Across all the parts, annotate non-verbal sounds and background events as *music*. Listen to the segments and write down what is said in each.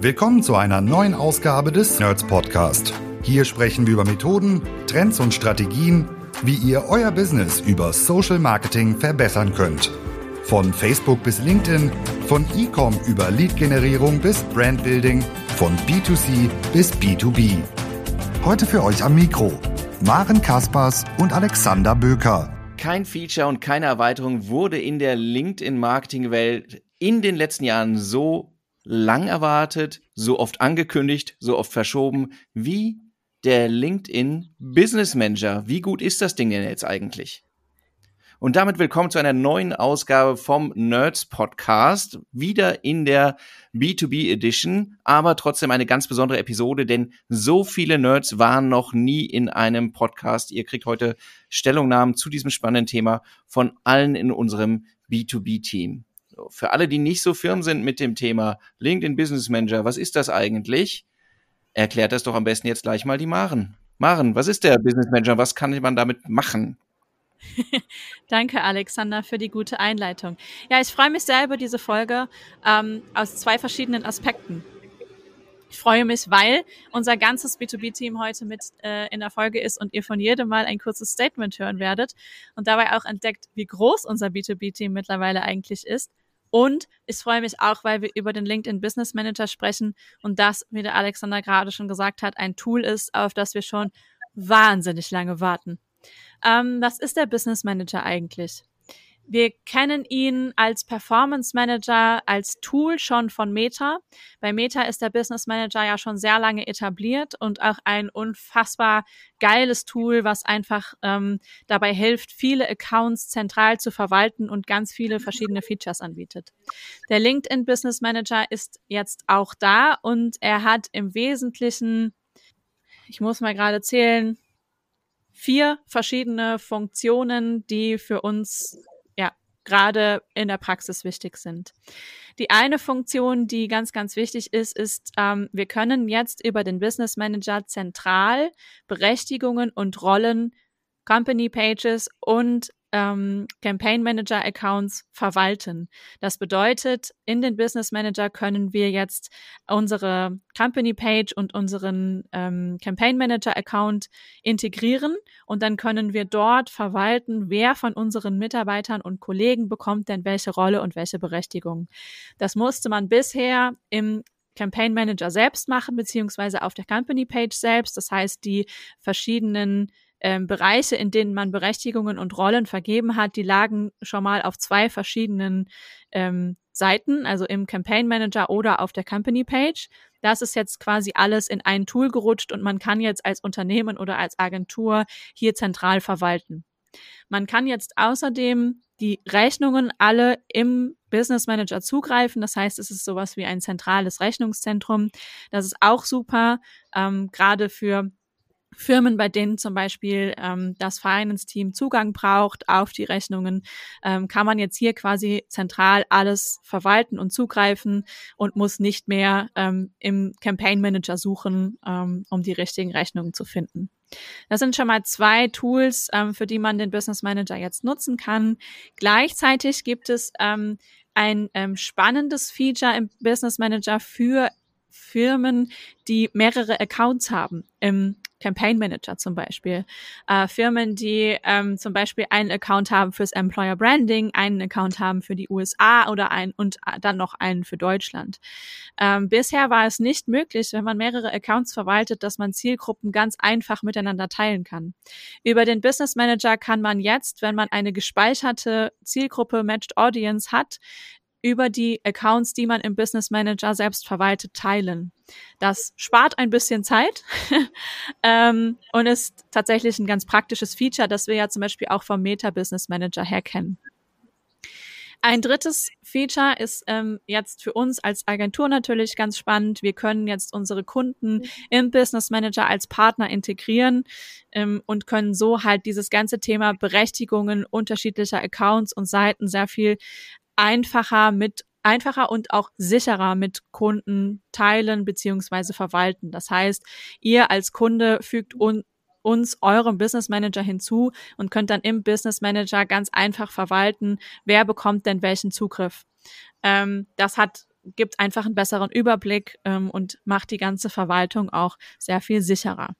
Willkommen zu einer neuen Ausgabe des Nerds Podcast. Hier sprechen wir über Methoden, Trends und Strategien, wie ihr euer Business über Social Marketing verbessern könnt. Von Facebook bis LinkedIn, von E-Com über Lead-Generierung bis Brandbuilding, von B2C bis B2B. Heute für euch am Mikro Maren Kaspers und Alexander Böker. Kein Feature und keine Erweiterung wurde in der LinkedIn-Marketing-Welt in den letzten Jahren so lang erwartet, so oft angekündigt, so oft verschoben wie der LinkedIn Business Manager. Wie gut ist das Ding denn jetzt eigentlich? Und damit willkommen zu einer neuen Ausgabe vom Nerds Podcast. Wieder in der B2B Edition, aber trotzdem eine ganz besondere Episode, denn so viele Nerds waren noch nie in einem Podcast. Ihr kriegt heute Stellungnahmen zu diesem spannenden Thema von allen in unserem B2B Team. Für alle, die nicht so firm sind mit dem Thema LinkedIn Business Manager, was ist das eigentlich? Erklärt das doch am besten jetzt gleich mal die Maren. Maren, was ist der Business Manager? Was kann man damit machen? *laughs* Danke, Alexander, für die gute Einleitung. Ja, ich freue mich sehr über diese Folge ähm, aus zwei verschiedenen Aspekten. Ich freue mich, weil unser ganzes B2B-Team heute mit äh, in der Folge ist und ihr von jedem Mal ein kurzes Statement hören werdet und dabei auch entdeckt, wie groß unser B2B-Team mittlerweile eigentlich ist und ich freue mich auch, weil wir über den LinkedIn Business Manager sprechen und das, wie der Alexander gerade schon gesagt hat, ein Tool ist, auf das wir schon wahnsinnig lange warten. Ähm, was ist der Business Manager eigentlich? Wir kennen ihn als Performance Manager, als Tool schon von Meta. Bei Meta ist der Business Manager ja schon sehr lange etabliert und auch ein unfassbar geiles Tool, was einfach ähm, dabei hilft, viele Accounts zentral zu verwalten und ganz viele verschiedene Features anbietet. Der LinkedIn Business Manager ist jetzt auch da und er hat im Wesentlichen, ich muss mal gerade zählen, vier verschiedene Funktionen, die für uns gerade in der Praxis wichtig sind. Die eine Funktion, die ganz, ganz wichtig ist, ist, ähm, wir können jetzt über den Business Manager zentral Berechtigungen und Rollen, Company Pages und ähm, Campaign Manager Accounts verwalten. Das bedeutet, in den Business Manager können wir jetzt unsere Company Page und unseren ähm, Campaign Manager Account integrieren und dann können wir dort verwalten, wer von unseren Mitarbeitern und Kollegen bekommt denn welche Rolle und welche Berechtigung. Das musste man bisher im Campaign Manager selbst machen, beziehungsweise auf der Company Page selbst. Das heißt, die verschiedenen ähm, Bereiche, in denen man Berechtigungen und Rollen vergeben hat, die lagen schon mal auf zwei verschiedenen ähm, Seiten, also im Campaign Manager oder auf der Company Page. Das ist jetzt quasi alles in ein Tool gerutscht und man kann jetzt als Unternehmen oder als Agentur hier zentral verwalten. Man kann jetzt außerdem die Rechnungen alle im Business Manager zugreifen. Das heißt, es ist sowas wie ein zentrales Rechnungszentrum. Das ist auch super, ähm, gerade für Firmen, bei denen zum Beispiel ähm, das Finance-Team Zugang braucht auf die Rechnungen, ähm, kann man jetzt hier quasi zentral alles verwalten und zugreifen und muss nicht mehr ähm, im Campaign Manager suchen, ähm, um die richtigen Rechnungen zu finden. Das sind schon mal zwei Tools, ähm, für die man den Business Manager jetzt nutzen kann. Gleichzeitig gibt es ähm, ein ähm, spannendes Feature im Business Manager für Firmen, die mehrere Accounts haben im Campaign Manager zum Beispiel. Äh, Firmen, die ähm, zum Beispiel einen Account haben fürs Employer Branding, einen Account haben für die USA oder ein und dann noch einen für Deutschland. Ähm, bisher war es nicht möglich, wenn man mehrere Accounts verwaltet, dass man Zielgruppen ganz einfach miteinander teilen kann. Über den Business Manager kann man jetzt, wenn man eine gespeicherte Zielgruppe Matched Audience hat, über die Accounts, die man im Business Manager selbst verwaltet, teilen. Das spart ein bisschen Zeit *laughs* ähm, und ist tatsächlich ein ganz praktisches Feature, das wir ja zum Beispiel auch vom Meta Business Manager her kennen. Ein drittes Feature ist ähm, jetzt für uns als Agentur natürlich ganz spannend. Wir können jetzt unsere Kunden im Business Manager als Partner integrieren ähm, und können so halt dieses ganze Thema Berechtigungen unterschiedlicher Accounts und Seiten sehr viel einfacher mit einfacher und auch sicherer mit Kunden teilen beziehungsweise verwalten. Das heißt, ihr als Kunde fügt un uns eurem Business Manager hinzu und könnt dann im Business Manager ganz einfach verwalten, wer bekommt denn welchen Zugriff. Ähm, das hat gibt einfach einen besseren Überblick ähm, und macht die ganze Verwaltung auch sehr viel sicherer.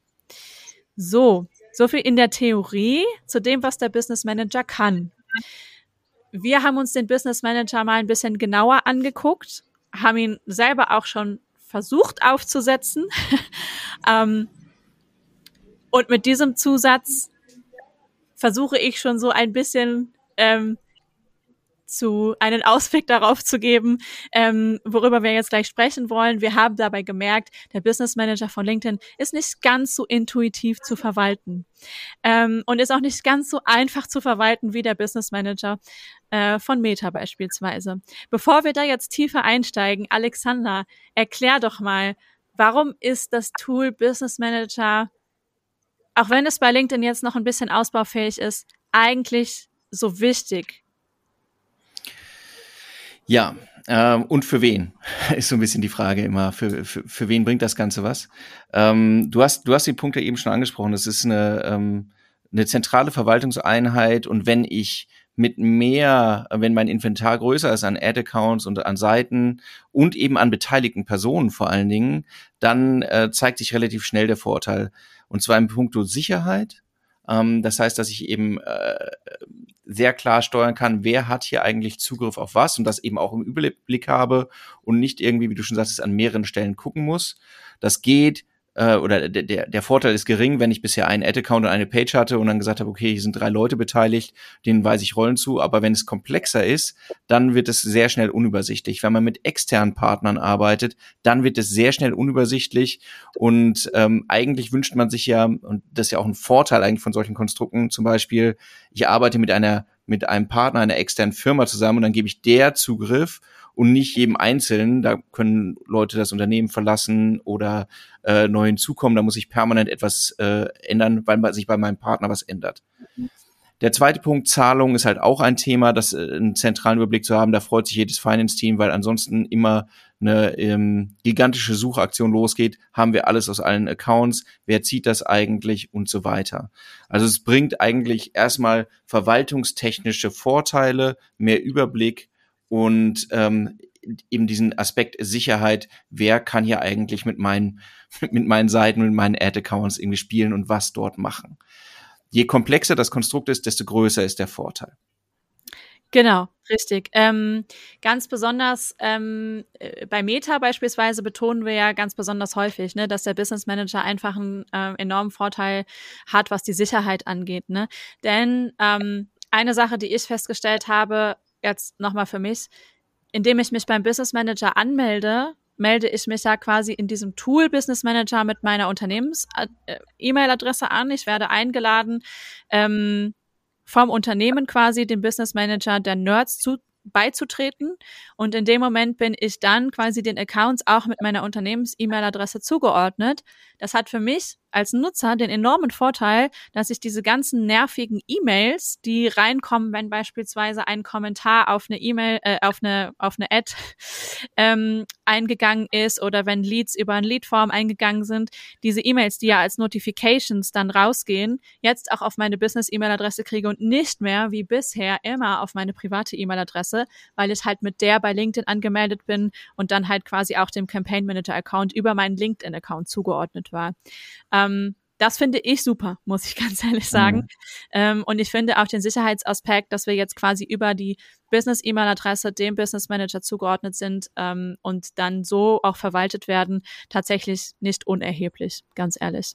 So, so viel in der Theorie zu dem, was der Business Manager kann. Wir haben uns den Business Manager mal ein bisschen genauer angeguckt, haben ihn selber auch schon versucht aufzusetzen. *laughs* ähm, und mit diesem Zusatz versuche ich schon so ein bisschen ähm, zu einen Ausblick darauf zu geben, ähm, worüber wir jetzt gleich sprechen wollen. Wir haben dabei gemerkt, der Business Manager von LinkedIn ist nicht ganz so intuitiv zu verwalten ähm, und ist auch nicht ganz so einfach zu verwalten wie der Business Manager äh, von Meta beispielsweise. Bevor wir da jetzt tiefer einsteigen, Alexander, erklär doch mal, warum ist das Tool Business Manager, auch wenn es bei LinkedIn jetzt noch ein bisschen ausbaufähig ist, eigentlich so wichtig? Ja, ähm, und für wen? *laughs* Ist so ein bisschen die Frage immer. Für, für, für wen bringt das Ganze was? Ähm, du, hast, du hast die Punkte eben schon angesprochen. Das ist eine, ähm, eine zentrale Verwaltungseinheit und wenn ich mit mehr, wenn mein Inventar größer ist an Ad-Accounts und an Seiten und eben an beteiligten Personen vor allen Dingen, dann äh, zeigt sich relativ schnell der Vorteil. Und zwar im Punkto Sicherheit, ähm, das heißt, dass ich eben äh, sehr klar steuern kann, wer hat hier eigentlich Zugriff auf was und das eben auch im Überblick habe und nicht irgendwie, wie du schon sagst, an mehreren Stellen gucken muss. Das geht äh, oder der, der, der Vorteil ist gering, wenn ich bisher einen Ad-Account und eine Page hatte und dann gesagt habe, okay, hier sind drei Leute beteiligt, denen weise ich Rollen zu, aber wenn es komplexer ist, dann wird es sehr schnell unübersichtlich. Wenn man mit externen Partnern arbeitet, dann wird es sehr schnell unübersichtlich und ähm, eigentlich wünscht man sich ja, und das ist ja auch ein Vorteil eigentlich von solchen Konstrukten, zum Beispiel, ich arbeite mit einer mit einem Partner, einer externen Firma zusammen und dann gebe ich der Zugriff und nicht jedem Einzelnen. Da können Leute das Unternehmen verlassen oder äh, neu hinzukommen. Da muss ich permanent etwas äh, ändern, weil sich bei meinem Partner was ändert. Der zweite Punkt, Zahlung, ist halt auch ein Thema, das äh, einen zentralen Überblick zu haben. Da freut sich jedes Finance-Team, weil ansonsten immer eine ähm, gigantische Suchaktion losgeht. Haben wir alles aus allen Accounts? Wer zieht das eigentlich? Und so weiter. Also es bringt eigentlich erstmal verwaltungstechnische Vorteile, mehr Überblick und ähm, eben diesen Aspekt Sicherheit, wer kann hier eigentlich mit meinen, *laughs* mit meinen Seiten, mit meinen Ad-Accounts irgendwie spielen und was dort machen. Je komplexer das Konstrukt ist, desto größer ist der Vorteil. Genau, richtig. Ähm, ganz besonders ähm, äh, bei Meta beispielsweise betonen wir ja ganz besonders häufig, ne, dass der Business Manager einfach einen äh, enormen Vorteil hat, was die Sicherheit angeht. Ne? Denn ähm, eine Sache, die ich festgestellt habe, jetzt nochmal für mich, indem ich mich beim Business Manager anmelde, melde ich mich ja quasi in diesem Tool Business Manager mit meiner Unternehmens-E-Mail-Adresse an. Ich werde eingeladen, ähm, vom Unternehmen quasi dem Business Manager der Nerds zu, beizutreten. Und in dem Moment bin ich dann quasi den Accounts auch mit meiner Unternehmens-E-Mail-Adresse zugeordnet. Das hat für mich als Nutzer den enormen Vorteil, dass ich diese ganzen nervigen E-Mails, die reinkommen, wenn beispielsweise ein Kommentar auf eine E-Mail, äh, auf eine auf eine Ad *laughs* ähm, eingegangen ist oder wenn Leads über ein Leadform eingegangen sind, diese E-Mails, die ja als Notifications dann rausgehen, jetzt auch auf meine Business-E-Mail-Adresse kriege und nicht mehr wie bisher immer auf meine private E-Mail-Adresse, weil ich halt mit der bei LinkedIn angemeldet bin und dann halt quasi auch dem Campaign Manager-Account über meinen LinkedIn-Account zugeordnet war. Ähm, das finde ich super, muss ich *laughs* ganz ehrlich sagen. Mhm. Ähm, und ich finde auch den Sicherheitsaspekt, dass wir jetzt quasi über die Business-E-Mail-Adresse dem Business Manager zugeordnet sind ähm, und dann so auch verwaltet werden, tatsächlich nicht unerheblich, ganz ehrlich.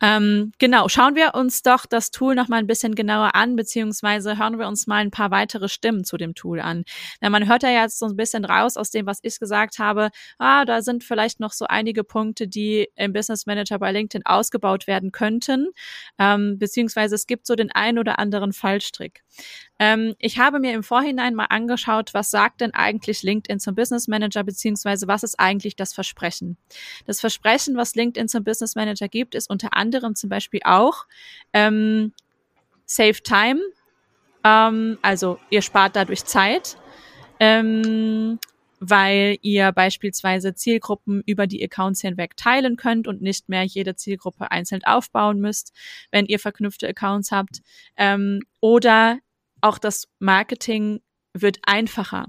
Ähm, genau, schauen wir uns doch das Tool noch mal ein bisschen genauer an, beziehungsweise hören wir uns mal ein paar weitere Stimmen zu dem Tool an. Na, man hört ja jetzt so ein bisschen raus aus dem, was ich gesagt habe. Ah, da sind vielleicht noch so einige Punkte, die im Business Manager bei LinkedIn ausgebaut werden könnten, ähm, beziehungsweise es gibt so den einen oder anderen Fallstrick. Ähm, ich habe mir im Vorhinein mal angeschaut, was sagt denn eigentlich LinkedIn zum Business Manager, beziehungsweise was ist eigentlich das Versprechen? Das Versprechen, was LinkedIn zum Business Manager gibt, ist unter anderem zum Beispiel auch ähm, Save Time, ähm, also ihr spart dadurch Zeit. Ähm, weil ihr beispielsweise Zielgruppen über die Accounts hinweg teilen könnt und nicht mehr jede Zielgruppe einzeln aufbauen müsst, wenn ihr verknüpfte Accounts habt. Ähm, oder auch das Marketing wird einfacher.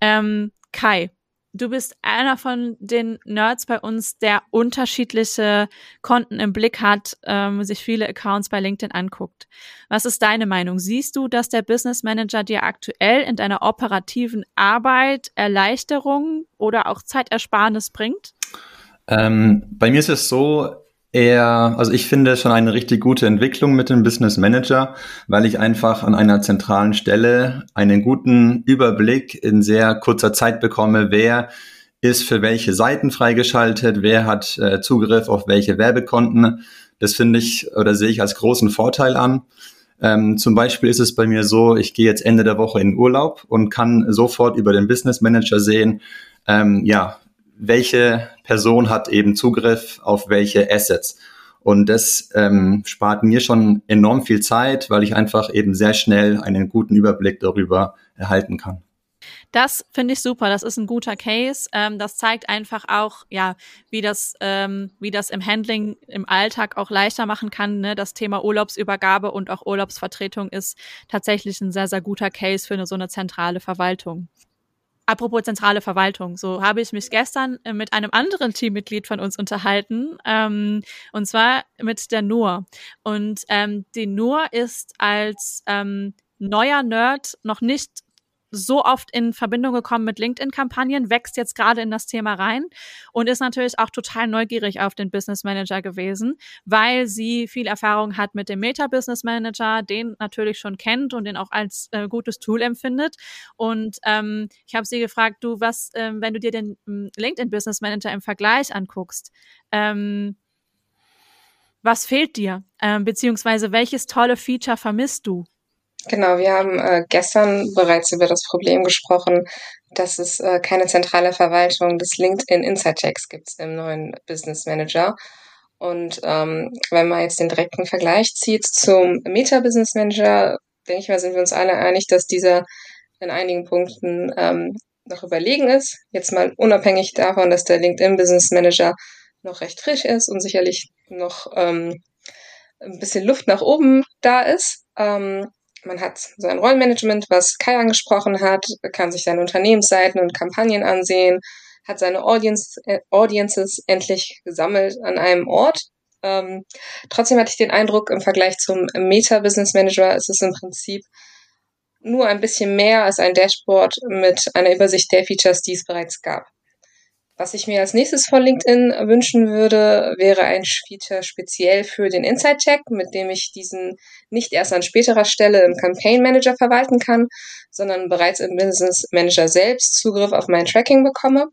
Ähm, Kai, du bist einer von den Nerds bei uns, der unterschiedliche Konten im Blick hat, ähm, sich viele Accounts bei LinkedIn anguckt. Was ist deine Meinung? Siehst du, dass der Business Manager dir aktuell in deiner operativen Arbeit Erleichterung oder auch Zeitersparnis bringt? Ähm, bei mir ist es so, eher, also ich finde schon eine richtig gute Entwicklung mit dem Business Manager, weil ich einfach an einer zentralen Stelle einen guten Überblick in sehr kurzer Zeit bekomme, wer ist für welche Seiten freigeschaltet, wer hat äh, Zugriff auf welche Werbekonten. Das finde ich oder sehe ich als großen Vorteil an. Ähm, zum Beispiel ist es bei mir so, ich gehe jetzt Ende der Woche in Urlaub und kann sofort über den Business Manager sehen, ähm, ja, welche Person hat eben Zugriff auf welche Assets. Und das ähm, spart mir schon enorm viel Zeit, weil ich einfach eben sehr schnell einen guten Überblick darüber erhalten kann. Das finde ich super. Das ist ein guter Case. Ähm, das zeigt einfach auch, ja, wie das, ähm, wie das im Handling im Alltag auch leichter machen kann. Ne? Das Thema Urlaubsübergabe und auch Urlaubsvertretung ist tatsächlich ein sehr, sehr guter Case für eine, so eine zentrale Verwaltung. Apropos zentrale Verwaltung, so habe ich mich gestern äh, mit einem anderen Teammitglied von uns unterhalten, ähm, und zwar mit der Nur. Und ähm, die Nur ist als ähm, neuer Nerd noch nicht so oft in Verbindung gekommen mit LinkedIn-Kampagnen, wächst jetzt gerade in das Thema rein und ist natürlich auch total neugierig auf den Business Manager gewesen, weil sie viel Erfahrung hat mit dem Meta-Business Manager, den natürlich schon kennt und den auch als äh, gutes Tool empfindet. Und ähm, ich habe sie gefragt, du, was, ähm, wenn du dir den ähm, LinkedIn Business Manager im Vergleich anguckst, ähm, was fehlt dir? Ähm, beziehungsweise welches tolle Feature vermisst du? Genau, wir haben äh, gestern bereits über das Problem gesprochen, dass es äh, keine zentrale Verwaltung des LinkedIn Inside Checks gibt im neuen Business Manager. Und ähm, wenn man jetzt den direkten Vergleich zieht zum Meta Business Manager, denke ich mal, sind wir uns alle einig, dass dieser in einigen Punkten ähm, noch überlegen ist. Jetzt mal unabhängig davon, dass der LinkedIn Business Manager noch recht frisch ist und sicherlich noch ähm, ein bisschen Luft nach oben da ist. Ähm, man hat sein Rollenmanagement, was Kai angesprochen hat, kann sich seine Unternehmensseiten und Kampagnen ansehen, hat seine Audience, äh, Audiences endlich gesammelt an einem Ort. Ähm, trotzdem hatte ich den Eindruck, im Vergleich zum Meta-Business Manager ist es im Prinzip nur ein bisschen mehr als ein Dashboard mit einer Übersicht der Features, die es bereits gab. Was ich mir als nächstes von LinkedIn wünschen würde, wäre ein Feature speziell für den Inside-Check, mit dem ich diesen nicht erst an späterer Stelle im Campaign Manager verwalten kann, sondern bereits im Business Manager selbst Zugriff auf mein Tracking bekomme.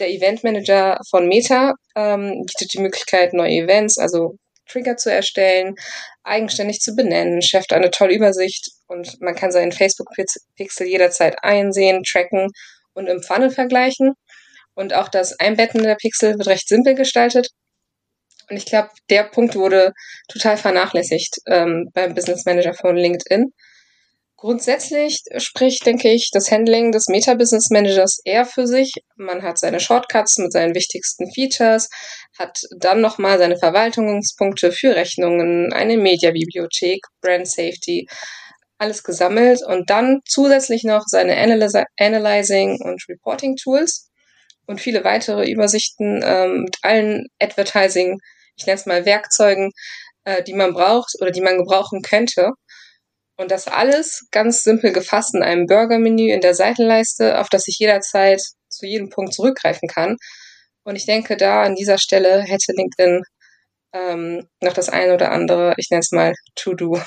Der Event Manager von Meta ähm, bietet die Möglichkeit, neue Events, also Trigger zu erstellen, eigenständig zu benennen, schafft eine tolle Übersicht und man kann seinen Facebook-Pixel jederzeit einsehen, tracken und im Funnel vergleichen. Und auch das Einbetten der Pixel wird recht simpel gestaltet. Und ich glaube, der Punkt wurde total vernachlässigt ähm, beim Business Manager von LinkedIn. Grundsätzlich spricht, denke ich, das Handling des Meta-Business Managers eher für sich. Man hat seine Shortcuts mit seinen wichtigsten Features, hat dann nochmal seine Verwaltungspunkte für Rechnungen, eine Media-Bibliothek, Brand Safety, alles gesammelt und dann zusätzlich noch seine Analyzing und Reporting Tools und viele weitere Übersichten ähm, mit allen Advertising, ich nenne es mal Werkzeugen, äh, die man braucht oder die man gebrauchen könnte. Und das alles ganz simpel gefasst in einem Burger-Menü in der Seitenleiste, auf das ich jederzeit zu jedem Punkt zurückgreifen kann. Und ich denke, da an dieser Stelle hätte LinkedIn ähm, noch das eine oder andere, ich nenne es mal To-Do.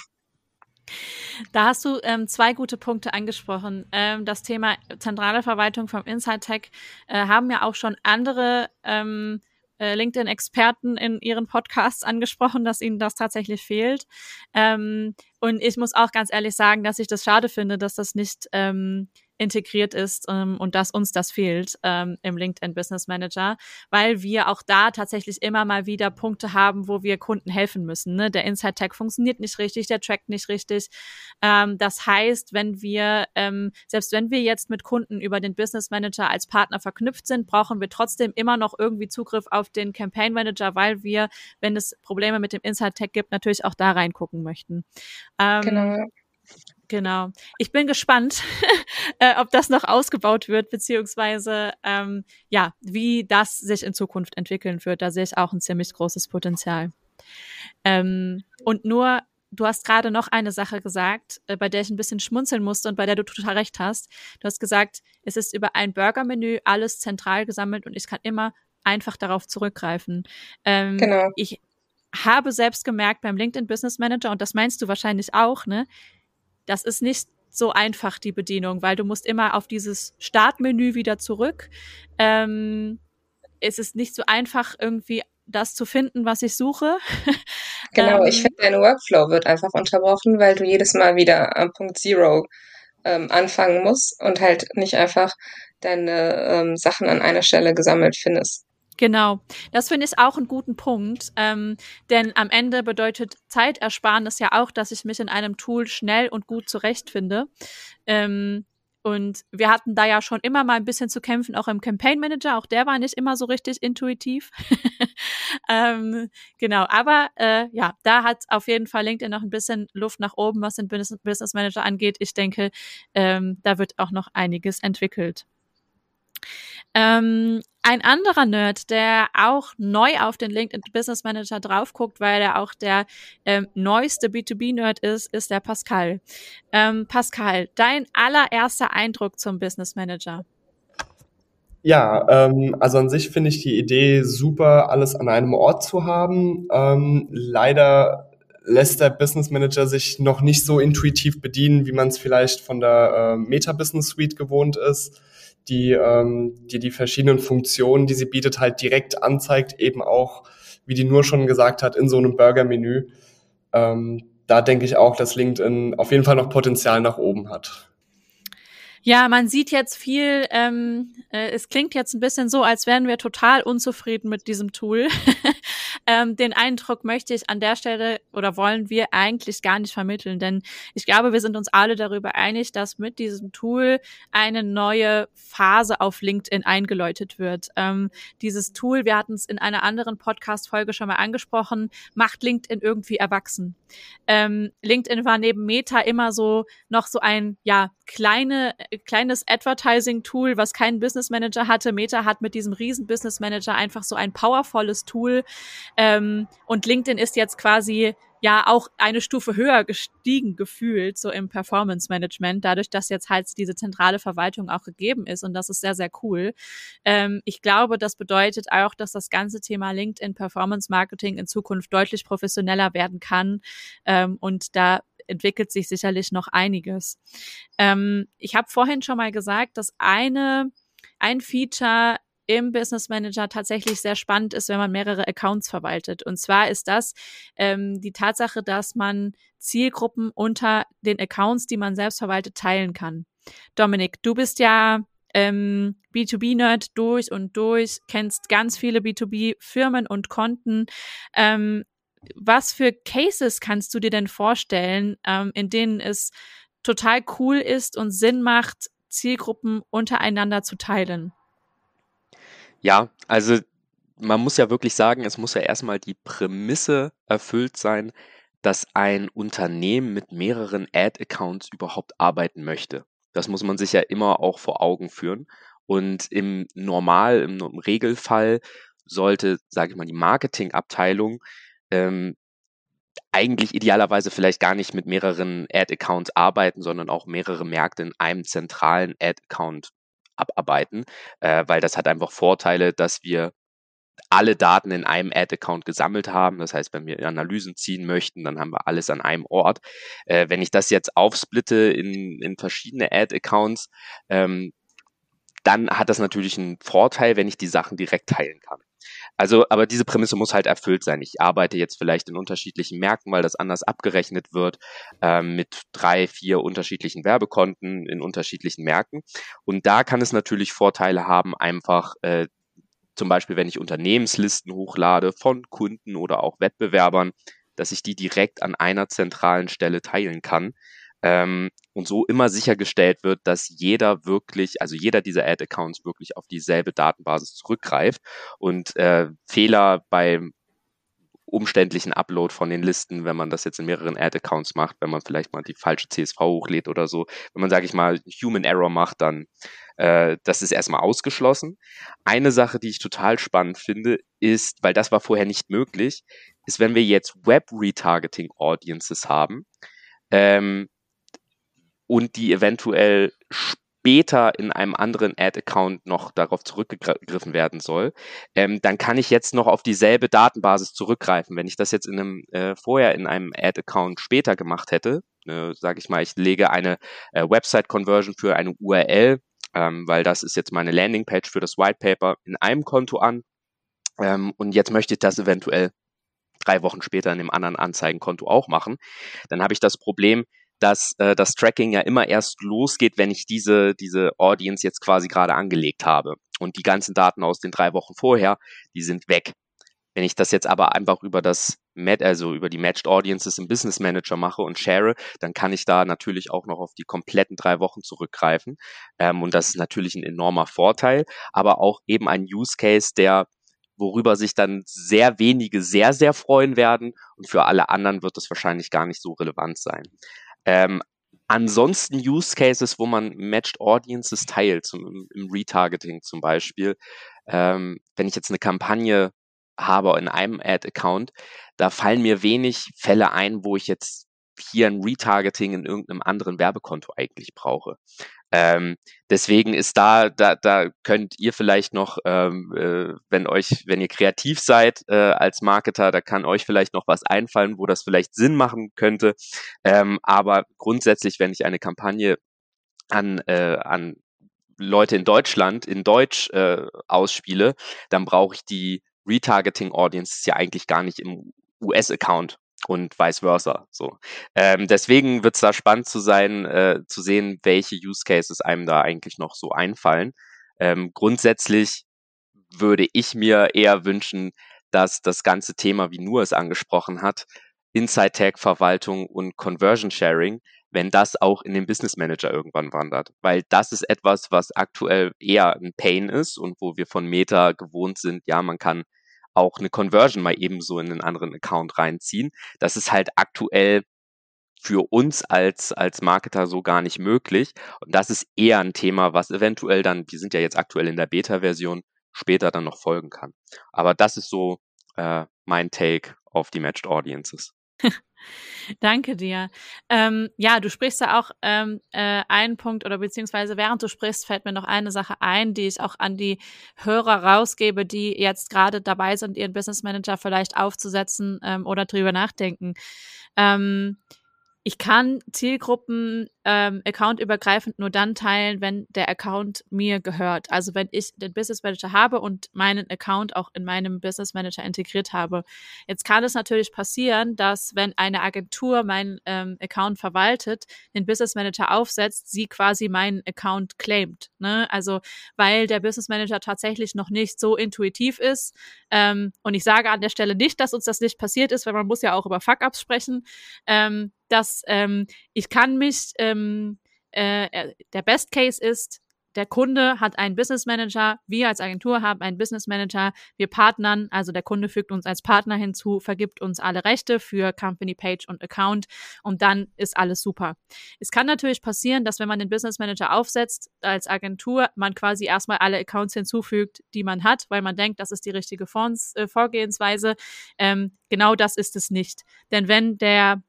Da hast du ähm, zwei gute Punkte angesprochen. Ähm, das Thema zentrale Verwaltung vom Inside Tech äh, haben ja auch schon andere ähm, äh, LinkedIn-Experten in ihren Podcasts *laughs* angesprochen, dass ihnen das tatsächlich fehlt. Ähm, und ich muss auch ganz ehrlich sagen, dass ich das schade finde, dass das nicht ähm, integriert ist ähm, und dass uns das fehlt ähm, im LinkedIn Business Manager, weil wir auch da tatsächlich immer mal wieder Punkte haben, wo wir Kunden helfen müssen. Ne? Der Inside Tag funktioniert nicht richtig, der trackt nicht richtig. Ähm, das heißt, wenn wir, ähm, selbst wenn wir jetzt mit Kunden über den Business Manager als Partner verknüpft sind, brauchen wir trotzdem immer noch irgendwie Zugriff auf den Campaign Manager, weil wir, wenn es Probleme mit dem Inside Tag gibt, natürlich auch da reingucken möchten. Ähm, genau Genau. Ich bin gespannt, *laughs* äh, ob das noch ausgebaut wird, beziehungsweise ähm, ja, wie das sich in Zukunft entwickeln wird. Da sehe ich auch ein ziemlich großes Potenzial. Ähm, und nur, du hast gerade noch eine Sache gesagt, äh, bei der ich ein bisschen schmunzeln musste und bei der du total recht hast. Du hast gesagt, es ist über ein Burgermenü alles zentral gesammelt und ich kann immer einfach darauf zurückgreifen. Ähm, genau. Ich habe selbst gemerkt beim LinkedIn Business Manager, und das meinst du wahrscheinlich auch, ne? Das ist nicht so einfach, die Bedienung, weil du musst immer auf dieses Startmenü wieder zurück. Ähm, es ist nicht so einfach, irgendwie das zu finden, was ich suche. *laughs* Genau, ähm, ich finde, dein Workflow wird einfach unterbrochen, weil du jedes Mal wieder am Punkt Zero ähm, anfangen musst und halt nicht einfach deine ähm, Sachen an einer Stelle gesammelt findest. Genau, das finde ich auch einen guten Punkt, ähm, denn am Ende bedeutet Zeitersparnis ja auch, dass ich mich in einem Tool schnell und gut zurechtfinde. Ähm, und wir hatten da ja schon immer mal ein bisschen zu kämpfen, auch im Campaign Manager. Auch der war nicht immer so richtig intuitiv. *laughs* ähm, genau, aber äh, ja, da hat auf jeden Fall LinkedIn noch ein bisschen Luft nach oben, was den Business Manager angeht. Ich denke, ähm, da wird auch noch einiges entwickelt. Ähm, ein anderer Nerd, der auch neu auf den LinkedIn Business Manager drauf guckt, weil er auch der ähm, neueste B2B-Nerd ist, ist der Pascal. Ähm, Pascal, dein allererster Eindruck zum Business Manager? Ja, ähm, also an sich finde ich die Idee super, alles an einem Ort zu haben. Ähm, leider lässt der Business Manager sich noch nicht so intuitiv bedienen, wie man es vielleicht von der äh, Meta Business Suite gewohnt ist die, ähm, die die verschiedenen Funktionen, die sie bietet, halt direkt anzeigt, eben auch, wie die nur schon gesagt hat, in so einem Burger-Menü. Ähm, da denke ich auch, dass LinkedIn auf jeden Fall noch Potenzial nach oben hat. Ja, man sieht jetzt viel, ähm, äh, es klingt jetzt ein bisschen so, als wären wir total unzufrieden mit diesem Tool. *laughs* ähm, den Eindruck möchte ich an der Stelle oder wollen wir eigentlich gar nicht vermitteln, denn ich glaube, wir sind uns alle darüber einig, dass mit diesem Tool eine neue Phase auf LinkedIn eingeläutet wird. Ähm, dieses Tool, wir hatten es in einer anderen Podcast-Folge schon mal angesprochen, macht LinkedIn irgendwie erwachsen. Ähm, LinkedIn war neben Meta immer so noch so ein, ja, kleine, kleines Advertising-Tool, was keinen Business Manager hatte. Meta hat mit diesem riesen Business Manager einfach so ein powervolles Tool. Ähm, und LinkedIn ist jetzt quasi ja auch eine Stufe höher gestiegen gefühlt, so im Performance Management, dadurch, dass jetzt halt diese zentrale Verwaltung auch gegeben ist und das ist sehr, sehr cool. Ähm, ich glaube, das bedeutet auch, dass das ganze Thema LinkedIn Performance Marketing in Zukunft deutlich professioneller werden kann ähm, und da entwickelt sich sicherlich noch einiges. Ähm, ich habe vorhin schon mal gesagt, dass eine ein Feature im Business Manager tatsächlich sehr spannend ist, wenn man mehrere Accounts verwaltet. Und zwar ist das ähm, die Tatsache, dass man Zielgruppen unter den Accounts, die man selbst verwaltet, teilen kann. Dominik, du bist ja ähm, B2B-Nerd durch und durch, kennst ganz viele B2B-Firmen und Konten. Ähm, was für Cases kannst du dir denn vorstellen, ähm, in denen es total cool ist und Sinn macht, Zielgruppen untereinander zu teilen? Ja, also man muss ja wirklich sagen, es muss ja erstmal die Prämisse erfüllt sein, dass ein Unternehmen mit mehreren Ad-Accounts überhaupt arbeiten möchte. Das muss man sich ja immer auch vor Augen führen. Und im Normal, im, Regelfall sollte, sage ich mal, die Marketingabteilung ähm, eigentlich idealerweise vielleicht gar nicht mit mehreren Ad-Accounts arbeiten, sondern auch mehrere Märkte in einem zentralen Ad-Account abarbeiten, äh, weil das hat einfach Vorteile, dass wir alle Daten in einem Ad-Account gesammelt haben. Das heißt, wenn wir Analysen ziehen möchten, dann haben wir alles an einem Ort. Äh, wenn ich das jetzt aufsplitte in, in verschiedene Ad-Accounts, ähm, dann hat das natürlich einen Vorteil, wenn ich die Sachen direkt teilen kann. Also, aber diese Prämisse muss halt erfüllt sein. Ich arbeite jetzt vielleicht in unterschiedlichen Märkten, weil das anders abgerechnet wird, ähm, mit drei, vier unterschiedlichen Werbekonten in unterschiedlichen Märkten. Und da kann es natürlich Vorteile haben, einfach äh, zum Beispiel, wenn ich Unternehmenslisten hochlade von Kunden oder auch Wettbewerbern, dass ich die direkt an einer zentralen Stelle teilen kann ähm, und so immer sichergestellt wird, dass jeder wirklich, also jeder dieser Ad-Accounts wirklich auf dieselbe Datenbasis zurückgreift und äh, Fehler beim umständlichen Upload von den Listen, wenn man das jetzt in mehreren Ad-Accounts macht, wenn man vielleicht mal die falsche CSV hochlädt oder so. Wenn man, sage ich mal, Human Error macht, dann äh, das ist erstmal ausgeschlossen. Eine Sache, die ich total spannend finde, ist, weil das war vorher nicht möglich, ist, wenn wir jetzt Web-Retargeting-Audiences haben ähm, und die eventuell später in einem anderen Ad-Account noch darauf zurückgegriffen werden soll, ähm, dann kann ich jetzt noch auf dieselbe Datenbasis zurückgreifen. Wenn ich das jetzt in einem äh, vorher in einem Ad-Account später gemacht hätte, äh, sage ich mal, ich lege eine äh, Website-Conversion für eine URL, ähm, weil das ist jetzt meine Landingpage für das White Paper in einem Konto an ähm, und jetzt möchte ich das eventuell drei Wochen später in dem anderen Anzeigenkonto auch machen, dann habe ich das Problem, dass äh, das Tracking ja immer erst losgeht, wenn ich diese, diese Audience jetzt quasi gerade angelegt habe. Und die ganzen Daten aus den drei Wochen vorher, die sind weg. Wenn ich das jetzt aber einfach über das also über die Matched Audiences im Business Manager mache und share, dann kann ich da natürlich auch noch auf die kompletten drei Wochen zurückgreifen. Ähm, und das ist natürlich ein enormer Vorteil, aber auch eben ein Use Case, der worüber sich dann sehr wenige sehr, sehr freuen werden und für alle anderen wird das wahrscheinlich gar nicht so relevant sein. Ähm, ansonsten Use Cases, wo man Matched Audiences teilt, zum, im Retargeting zum Beispiel. Ähm, wenn ich jetzt eine Kampagne habe in einem Ad-Account, da fallen mir wenig Fälle ein, wo ich jetzt hier ein Retargeting in irgendeinem anderen Werbekonto eigentlich brauche. Ähm, deswegen ist da, da, da könnt ihr vielleicht noch, ähm, äh, wenn euch, wenn ihr kreativ seid äh, als Marketer, da kann euch vielleicht noch was einfallen, wo das vielleicht Sinn machen könnte. Ähm, aber grundsätzlich, wenn ich eine Kampagne an, äh, an Leute in Deutschland in Deutsch äh, ausspiele, dann brauche ich die Retargeting Audience ja eigentlich gar nicht im US-Account und vice versa. So. Ähm, deswegen wird es da spannend zu sein, äh, zu sehen, welche Use Cases einem da eigentlich noch so einfallen. Ähm, grundsätzlich würde ich mir eher wünschen, dass das ganze Thema, wie nur es angesprochen hat, Inside Tag Verwaltung und Conversion Sharing, wenn das auch in den Business Manager irgendwann wandert. Weil das ist etwas, was aktuell eher ein Pain ist und wo wir von Meta gewohnt sind, ja, man kann auch eine Conversion mal ebenso in einen anderen Account reinziehen. Das ist halt aktuell für uns als, als Marketer so gar nicht möglich. Und das ist eher ein Thema, was eventuell dann, wir sind ja jetzt aktuell in der Beta-Version, später dann noch folgen kann. Aber das ist so äh, mein Take auf die Matched Audiences. *laughs* Danke dir. Ähm, ja, du sprichst da auch ähm, äh, einen Punkt oder beziehungsweise während du sprichst, fällt mir noch eine Sache ein, die ich auch an die Hörer rausgebe, die jetzt gerade dabei sind, ihren Business Manager vielleicht aufzusetzen ähm, oder drüber nachdenken. Ähm, ich kann Zielgruppen ähm, accountübergreifend nur dann teilen, wenn der Account mir gehört. Also wenn ich den Business Manager habe und meinen Account auch in meinem Business Manager integriert habe. Jetzt kann es natürlich passieren, dass wenn eine Agentur meinen ähm, Account verwaltet, den Business Manager aufsetzt, sie quasi meinen Account claimt. Ne? Also weil der Business Manager tatsächlich noch nicht so intuitiv ist. Ähm, und ich sage an der Stelle nicht, dass uns das nicht passiert ist, weil man muss ja auch über Fuck-ups sprechen. Ähm, dass ähm, ich kann mich, ähm, äh, äh, der Best Case ist, der Kunde hat einen Business Manager, wir als Agentur haben einen Business Manager, wir partnern, also der Kunde fügt uns als Partner hinzu, vergibt uns alle Rechte für Company Page und Account und dann ist alles super. Es kann natürlich passieren, dass wenn man den Business Manager aufsetzt als Agentur, man quasi erstmal alle Accounts hinzufügt, die man hat, weil man denkt, das ist die richtige äh, Vorgehensweise. Ähm, genau das ist es nicht. Denn wenn der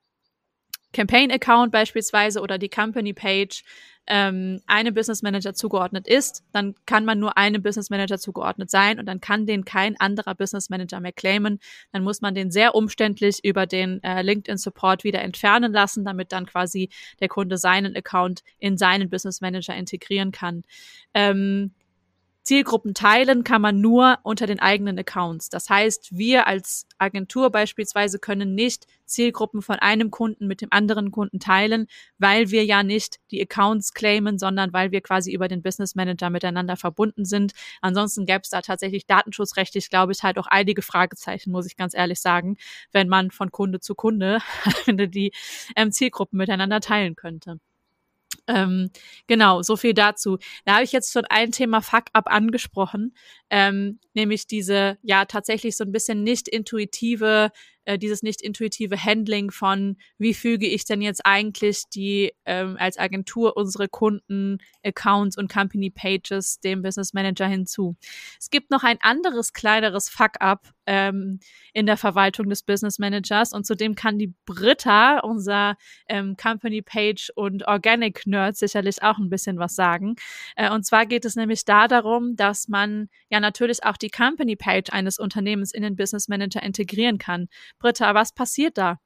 Campaign-Account beispielsweise oder die Company-Page ähm, einem Business Manager zugeordnet ist, dann kann man nur einem Business Manager zugeordnet sein und dann kann den kein anderer Business Manager mehr claimen. Dann muss man den sehr umständlich über den äh, LinkedIn Support wieder entfernen lassen, damit dann quasi der Kunde seinen Account in seinen Business Manager integrieren kann. Ähm, Zielgruppen teilen kann man nur unter den eigenen Accounts. Das heißt, wir als Agentur beispielsweise können nicht Zielgruppen von einem Kunden mit dem anderen Kunden teilen, weil wir ja nicht die Accounts claimen, sondern weil wir quasi über den Business Manager miteinander verbunden sind. Ansonsten gäbe es da tatsächlich datenschutzrechtlich, glaube ich, halt auch einige Fragezeichen, muss ich ganz ehrlich sagen, wenn man von Kunde zu Kunde *laughs* die ähm, Zielgruppen miteinander teilen könnte. Ähm, genau, so viel dazu. Da habe ich jetzt schon ein Thema Fuck-up angesprochen, ähm, nämlich diese ja tatsächlich so ein bisschen nicht intuitive äh, dieses nicht intuitive Handling von, wie füge ich denn jetzt eigentlich die ähm, als Agentur unsere Kunden, Accounts und Company Pages dem Business Manager hinzu. Es gibt noch ein anderes kleineres Fuck-up ähm, in der Verwaltung des Business Managers und zudem kann die Britta, unser ähm, Company Page und Organic Nerd, sicherlich auch ein bisschen was sagen. Äh, und zwar geht es nämlich da darum, dass man ja natürlich auch die Company Page eines Unternehmens in den Business Manager integrieren kann. Britta, was passiert da?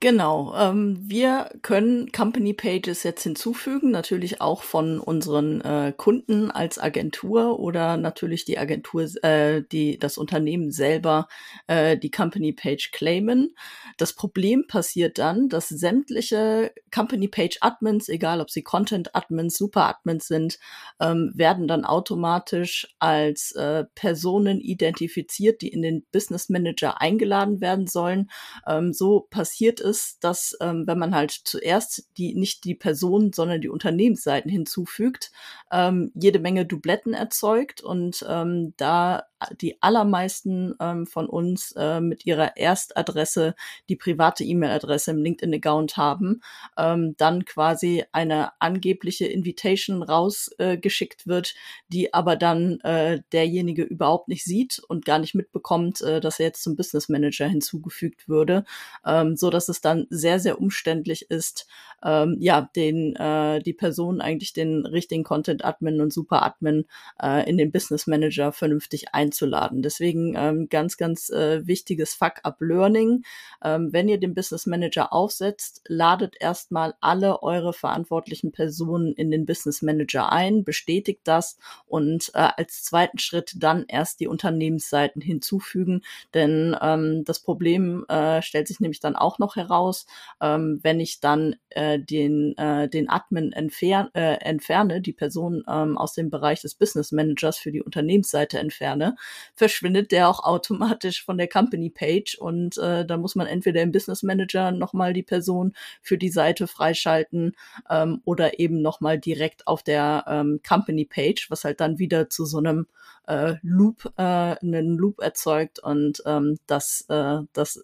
Genau, ähm, wir können Company Pages jetzt hinzufügen, natürlich auch von unseren äh, Kunden als Agentur oder natürlich die Agentur, äh, die das Unternehmen selber äh, die Company Page claimen. Das Problem passiert dann, dass sämtliche Company Page Admins, egal ob sie Content Admins, Super Admins sind, ähm, werden dann automatisch als äh, Personen identifiziert, die in den Business Manager eingeladen werden sollen. Ähm, so passiert ist, dass ähm, wenn man halt zuerst die nicht die Person, sondern die Unternehmensseiten hinzufügt, ähm, jede Menge Dubletten erzeugt und ähm, da die allermeisten ähm, von uns äh, mit ihrer Erstadresse die private E-Mail-Adresse im LinkedIn-Account haben, ähm, dann quasi eine angebliche Invitation rausgeschickt äh, wird, die aber dann äh, derjenige überhaupt nicht sieht und gar nicht mitbekommt, äh, dass er jetzt zum Business Manager hinzugefügt würde, ähm, so dass es dann sehr sehr umständlich ist, ähm, ja den äh, die Person eigentlich den richtigen Content Admin und Super Admin äh, in den Business Manager vernünftig ein einzuladen. Deswegen ähm, ganz, ganz äh, wichtiges Fuck-up-Learning. Ähm, wenn ihr den Business Manager aufsetzt, ladet erstmal alle eure verantwortlichen Personen in den Business Manager ein, bestätigt das und äh, als zweiten Schritt dann erst die Unternehmensseiten hinzufügen. Denn ähm, das Problem äh, stellt sich nämlich dann auch noch heraus, ähm, wenn ich dann äh, den, äh, den Admin entfer äh, entferne, die Person ähm, aus dem Bereich des Business Managers für die Unternehmensseite entferne, verschwindet der auch automatisch von der Company Page und äh, dann muss man entweder im Business Manager nochmal die Person für die Seite freischalten ähm, oder eben nochmal direkt auf der ähm, Company Page, was halt dann wieder zu so einem äh, Loop, äh, einen Loop erzeugt und ähm, das, äh, das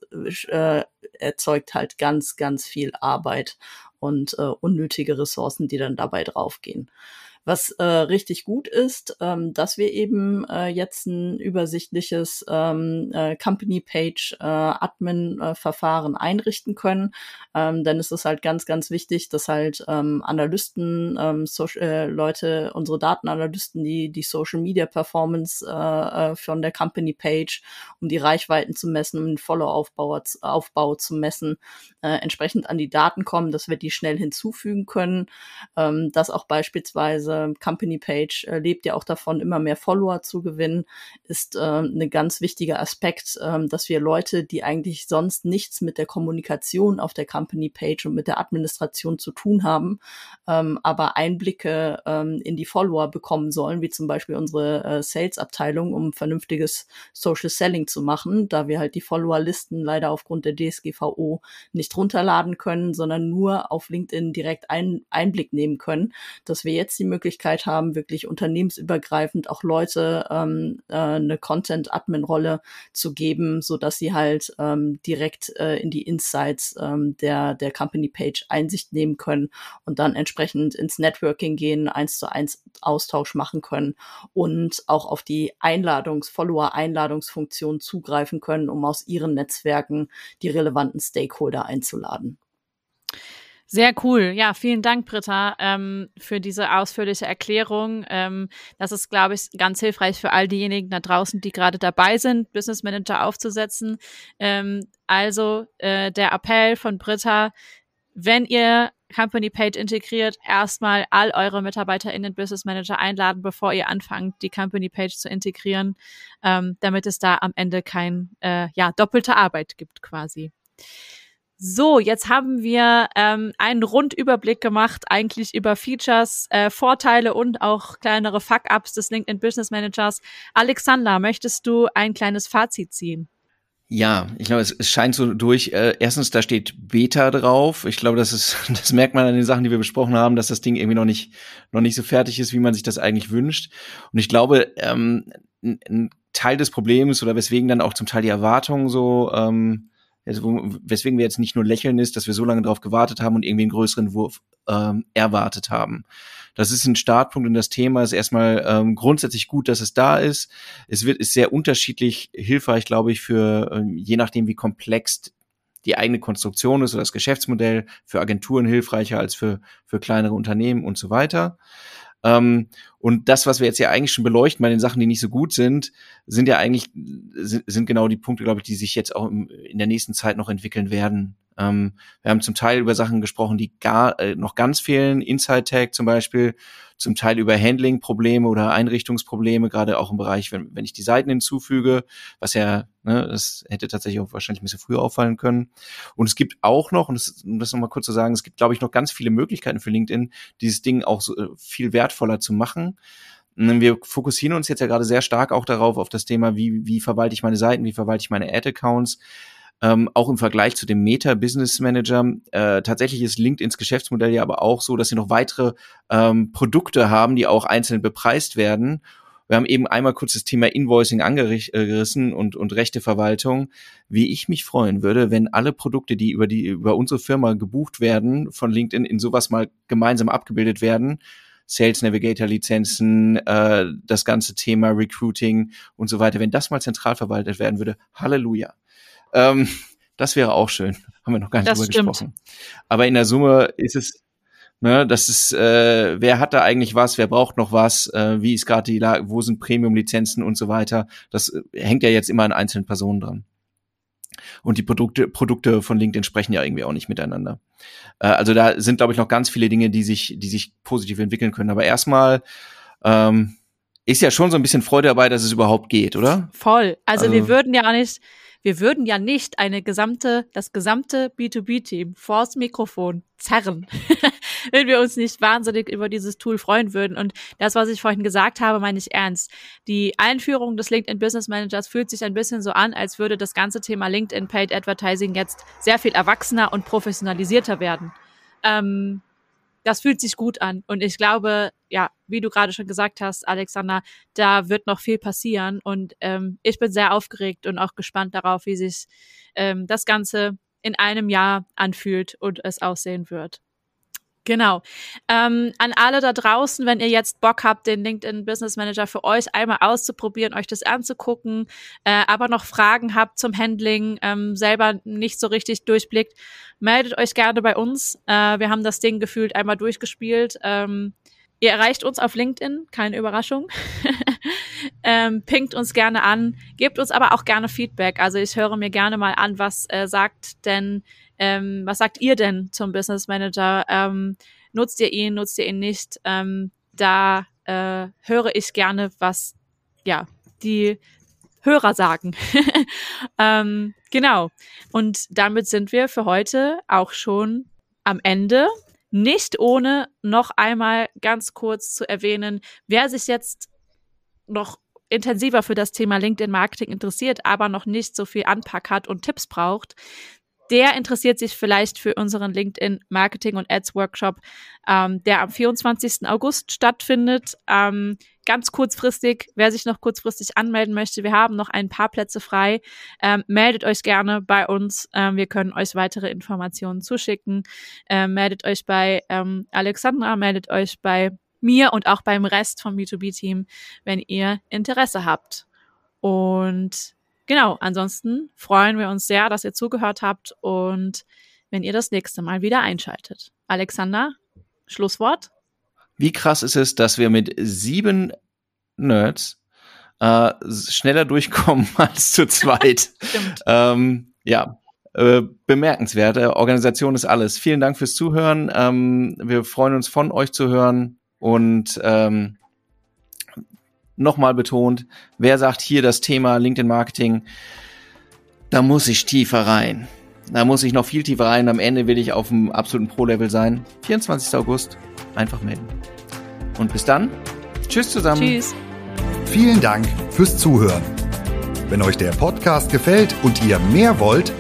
äh, erzeugt halt ganz, ganz viel Arbeit und äh, unnötige Ressourcen, die dann dabei draufgehen. Was äh, richtig gut ist, ähm, dass wir eben äh, jetzt ein übersichtliches ähm, äh, Company Page äh, Admin äh, Verfahren einrichten können. Ähm, denn es ist halt ganz, ganz wichtig, dass halt ähm, Analysten, ähm, so, äh, Leute, unsere Datenanalysten, die die Social Media Performance äh, äh, von der Company Page, um die Reichweiten zu messen, um den Follow-Aufbau Aufbau zu messen, äh, entsprechend an die Daten kommen, dass wir die schnell hinzufügen können, ähm, dass auch beispielsweise diese Company Page äh, lebt ja auch davon, immer mehr Follower zu gewinnen, ist äh, ein ganz wichtiger Aspekt, äh, dass wir Leute, die eigentlich sonst nichts mit der Kommunikation auf der Company Page und mit der Administration zu tun haben, ähm, aber Einblicke ähm, in die Follower bekommen sollen, wie zum Beispiel unsere äh, Sales-Abteilung, um vernünftiges Social Selling zu machen, da wir halt die Follower-Listen leider aufgrund der DSGVO nicht runterladen können, sondern nur auf LinkedIn direkt ein, Einblick nehmen können, dass wir jetzt die Möglichkeit Möglichkeit haben, wirklich unternehmensübergreifend auch Leute ähm, äh, eine Content-Admin-Rolle zu geben, so dass sie halt ähm, direkt äh, in die Insights ähm, der, der Company-Page Einsicht nehmen können und dann entsprechend ins Networking gehen, eins zu eins Austausch machen können und auch auf die Einladungs-, Follower-Einladungsfunktion zugreifen können, um aus ihren Netzwerken die relevanten Stakeholder einzuladen. Sehr cool. Ja, vielen Dank, Britta, ähm, für diese ausführliche Erklärung. Ähm, das ist, glaube ich, ganz hilfreich für all diejenigen da draußen, die gerade dabei sind, Business Manager aufzusetzen. Ähm, also äh, der Appell von Britta, wenn ihr Company Page integriert, erstmal all eure Mitarbeiter in den Business Manager einladen, bevor ihr anfangt, die Company Page zu integrieren, ähm, damit es da am Ende kein äh, ja doppelte Arbeit gibt quasi. So, jetzt haben wir ähm, einen Rundüberblick gemacht, eigentlich über Features, äh, Vorteile und auch kleinere Fuck-ups des LinkedIn Business Managers. Alexander, möchtest du ein kleines Fazit ziehen? Ja, ich glaube, es, es scheint so durch. Äh, erstens, da steht Beta drauf. Ich glaube, das ist, *laughs* das merkt man an den Sachen, die wir besprochen haben, dass das Ding irgendwie noch nicht, noch nicht so fertig ist, wie man sich das eigentlich wünscht. Und ich glaube, ähm, ein Teil des Problems oder weswegen dann auch zum Teil die Erwartungen so, ähm, also weswegen wir jetzt nicht nur lächeln ist, dass wir so lange darauf gewartet haben und irgendwie einen größeren Wurf ähm, erwartet haben. Das ist ein Startpunkt in das Thema. Ist erstmal ähm, grundsätzlich gut, dass es da ist. Es wird ist sehr unterschiedlich hilfreich, glaube ich, für ähm, je nachdem, wie komplex die eigene Konstruktion ist oder das Geschäftsmodell für Agenturen hilfreicher als für für kleinere Unternehmen und so weiter. Ähm, und das, was wir jetzt ja eigentlich schon beleuchten bei den Sachen, die nicht so gut sind, sind ja eigentlich, sind, sind genau die Punkte, glaube ich, die sich jetzt auch im, in der nächsten Zeit noch entwickeln werden. Ähm, wir haben zum Teil über Sachen gesprochen, die gar äh, noch ganz fehlen, Inside Tag zum Beispiel, zum Teil über Handling-Probleme oder Einrichtungsprobleme, gerade auch im Bereich, wenn, wenn ich die Seiten hinzufüge, was ja, ne, das hätte tatsächlich auch wahrscheinlich ein bisschen früher auffallen können. Und es gibt auch noch, und das, um das nochmal kurz zu sagen, es gibt, glaube ich, noch ganz viele Möglichkeiten für LinkedIn, dieses Ding auch so, äh, viel wertvoller zu machen. Wir fokussieren uns jetzt ja gerade sehr stark auch darauf, auf das Thema, wie, wie verwalte ich meine Seiten, wie verwalte ich meine Ad-Accounts ähm, auch im Vergleich zu dem Meta Business Manager. Äh, tatsächlich ist LinkedIn's Geschäftsmodell ja aber auch so, dass sie noch weitere ähm, Produkte haben, die auch einzeln bepreist werden. Wir haben eben einmal kurz das Thema Invoicing angerissen und, und Rechteverwaltung. Wie ich mich freuen würde, wenn alle Produkte, die über die, über unsere Firma gebucht werden, von LinkedIn in sowas mal gemeinsam abgebildet werden. Sales Navigator Lizenzen, äh, das ganze Thema Recruiting und so weiter. Wenn das mal zentral verwaltet werden würde, Halleluja. Ähm, das wäre auch schön. Haben wir noch gar nicht das drüber stimmt. gesprochen. Aber in der Summe ist es, ne, das ist, äh, wer hat da eigentlich was, wer braucht noch was, äh, wie ist gerade die Lage, wo sind Premium-Lizenzen und so weiter. Das äh, hängt ja jetzt immer an einzelnen Personen dran. Und die Produkte, Produkte von LinkedIn sprechen ja irgendwie auch nicht miteinander. Äh, also da sind, glaube ich, noch ganz viele Dinge, die sich, die sich positiv entwickeln können. Aber erstmal ähm, ist ja schon so ein bisschen Freude dabei, dass es überhaupt geht, oder? Voll. Also, Also- wir würden ja auch nicht, wir würden ja nicht eine gesamte, das gesamte B2B-Team vors Mikrofon zerren, *laughs* wenn wir uns nicht wahnsinnig über dieses Tool freuen würden. Und das, was ich vorhin gesagt habe, meine ich ernst. Die Einführung des LinkedIn Business Managers fühlt sich ein bisschen so an, als würde das ganze Thema LinkedIn Paid Advertising jetzt sehr viel erwachsener und professionalisierter werden. Ähm, das fühlt sich gut an. Und ich glaube, ja, wie du gerade schon gesagt hast, Alexander, da wird noch viel passieren. Und ähm, ich bin sehr aufgeregt und auch gespannt darauf, wie sich ähm, das Ganze in einem Jahr anfühlt und es aussehen wird. Genau. Ähm, an alle da draußen, wenn ihr jetzt Bock habt, den LinkedIn Business Manager für euch einmal auszuprobieren, euch das anzugucken, äh, aber noch Fragen habt zum Handling, ähm, selber nicht so richtig durchblickt, meldet euch gerne bei uns. Äh, wir haben das Ding gefühlt einmal durchgespielt. Ähm, ihr erreicht uns auf LinkedIn, keine Überraschung. *laughs* ähm, pinkt uns gerne an, gebt uns aber auch gerne Feedback. Also ich höre mir gerne mal an, was äh, sagt denn, ähm, was sagt ihr denn zum Business Manager? Ähm, nutzt ihr ihn, nutzt ihr ihn nicht? Ähm, da äh, höre ich gerne, was ja die Hörer sagen. *laughs* ähm, genau. Und damit sind wir für heute auch schon am Ende. Nicht ohne noch einmal ganz kurz zu erwähnen, wer sich jetzt noch intensiver für das Thema LinkedIn-Marketing interessiert, aber noch nicht so viel Anpack hat und Tipps braucht, der interessiert sich vielleicht für unseren LinkedIn Marketing und Ads Workshop, ähm, der am 24. August stattfindet. Ähm, ganz kurzfristig, wer sich noch kurzfristig anmelden möchte, wir haben noch ein paar Plätze frei. Ähm, meldet euch gerne bei uns. Ähm, wir können euch weitere Informationen zuschicken. Ähm, meldet euch bei ähm, Alexandra, meldet euch bei mir und auch beim Rest vom B2B-Team, wenn ihr Interesse habt. Und genau, ansonsten freuen wir uns sehr, dass ihr zugehört habt und wenn ihr das nächste Mal wieder einschaltet. Alexander, Schlusswort? Wie krass ist es, dass wir mit sieben Nerds äh, schneller durchkommen *laughs* als zu zweit. *laughs* Stimmt. ähm, ja, äh, bemerkenswert. Äh, Organisation ist alles. Vielen Dank fürs Zuhören. Ähm, wir freuen uns von euch zu hören und ähm, nochmal betont, wer sagt hier das Thema LinkedIn Marketing, da muss ich tiefer rein. Da muss ich noch viel tiefer rein. Am Ende will ich auf dem absoluten Pro-Level sein. 24. August. Einfach melden. Und bis dann. Tschüss zusammen. Tschüss. Vielen Dank fürs Zuhören. Wenn euch der Podcast gefällt und ihr mehr wollt,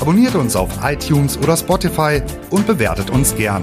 abonniert uns auf iTunes oder Spotify und bewertet uns gern.